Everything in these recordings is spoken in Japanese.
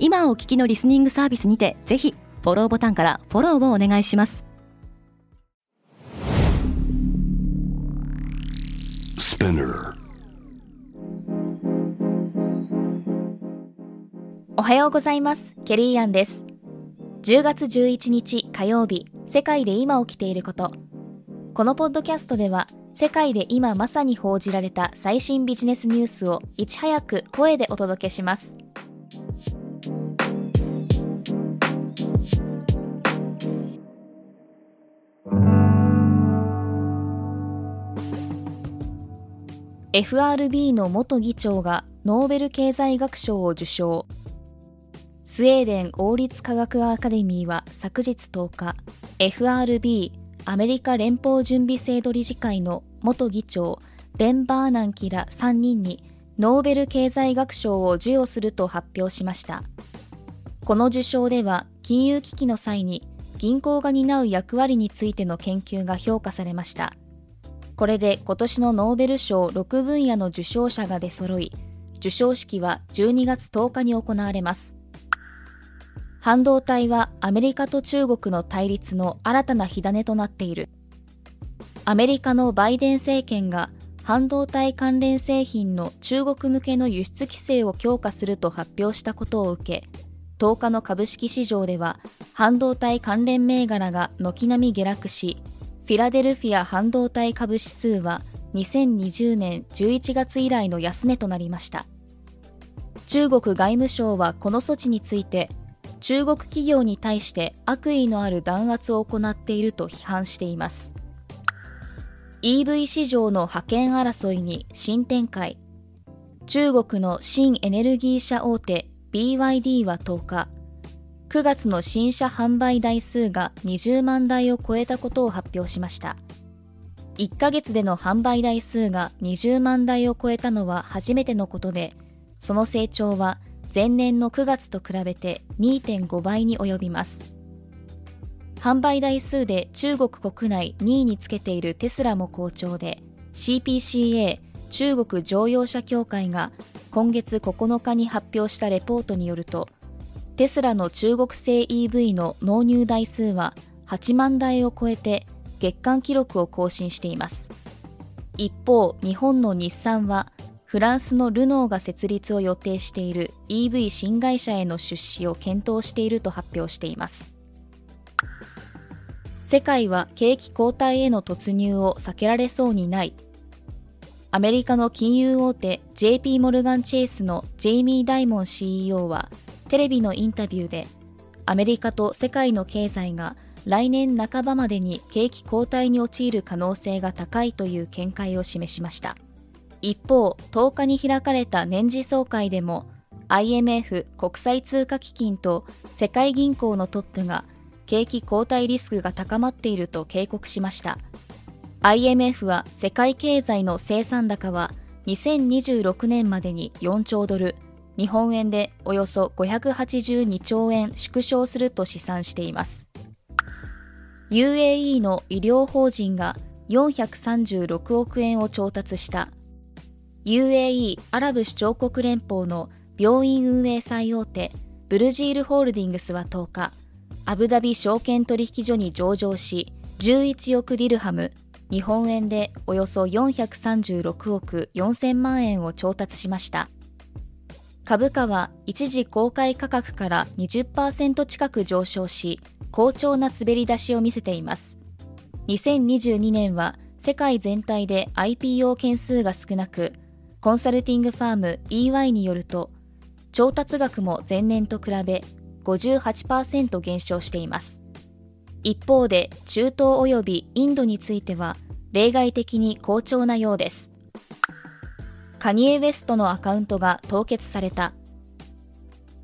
今お聞きのリスニングサービスにてぜひフォローボタンからフォローをお願いします。おはようございます。ケリーアンです。10月11日火曜日世界で今起きていること。このポッドキャストでは世界で今まさに報じられた最新ビジネスニュースをいち早く声でお届けします FRB の元議長がノーベル経済学賞を受賞。スウェーデン王立科学アカデミーは昨日10日 FRB アメリカ連邦準備制度理事会の元議長ベン・バーナンキら3人にノーベル経済学賞を授与すると発表しました。この受賞では金融危機の際に銀行が担う役割についての研究が評価されましたこれで今年のノーベル賞6分野の受賞者が出揃い、授賞式は12月10日に行われます。半導体はアメリカと中国の対立の新たな火種となっている。アメリカのバイデン政権が半導体関連製品の中国向けの輸出規制を強化すると発表したことを受け、10日の株式市場では半導体関連銘柄が軒並み下落し、フィラデルフィア半導体株指数は2020年11月以来の安値となりました。中国外務省はこの措置について中国企業に対して悪意のある弾圧を行っていると批判しています。EV 市場の覇権争いに新展開。中国の新エネルギー車大手 BYD は10日。9月の新車販売台数が20万台を超えたことを発表しました。1ヶ月での販売台数が20万台を超えたのは初めてのことでその成長は前年の9月と比べて2.5倍に及びます。販売台数で中国国内2位につけているテスラも好調で CPCA 中国乗用車協会が今月9日に発表したレポートによるとテスラの中国製 EV の納入台数は8万台を超えて月間記録を更新しています。一方日本の日産はフランスのルノーが設立を予定している EV 新会社への出資を検討していると発表しています。世界は景気後退への突入を避けられそうにないアメリカの金融大手 JP モルガン・チェイスのジェイミー・ダイモン CEO はテレビのインタビューでアメリカと世界の経済が来年半ばまでに景気後退に陥る可能性が高いという見解を示しました。一方10日に開かれた年次総会でも IMF 国際通貨基金と世界銀行のトップが景気後退リスクが高まっていると警告しました。IMF は世界経済の生産高は2026年までに4兆ドル日本円でおよそ582兆円縮小すると試算しています。UAE の医療法人が436億円を調達した。UAE アラブ首長国連邦の病院運営最大手ブルジールホールディングスは10日アブダビ証券取引所に上場し11億ディルハム日本円でおよそ436億4000万円を調達しました株価は一時公開価格から20%近く上昇し、好調な滑り出しを見せています。2022年は世界全体で IPO 件数が少なく、コンサルティングファーム EY によると、調達額も前年と比べ58%減少しています。一方で中東及びインドについては例外的に好調なようです。カニエ・ウェストのアカウントが凍結された。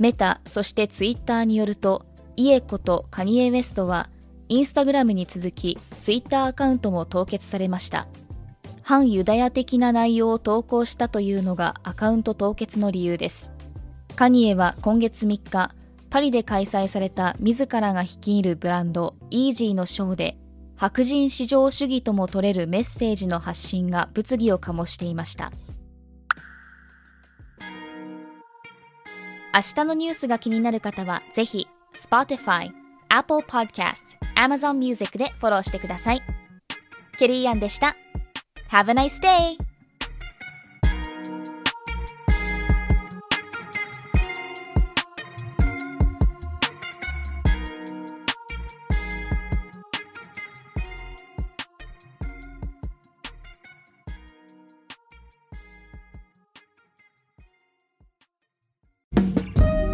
メタ、そしてツイッターによると、イエコとカニエ・ウェストはインスタグラムに続きツイッターアカウントも凍結されました反ユダヤ的な内容を投稿したというのがアカウント凍結の理由ですカニエは今月3日パリで開催された自らが率いるブランドイージーのショーで白人至上主義とも取れるメッセージの発信が物議を醸していました。明日のニュースが気になる方はぜひ Spotify、Apple Podcast、Amazon Music でフォローしてください。ケリーアンでした。Have a nice day!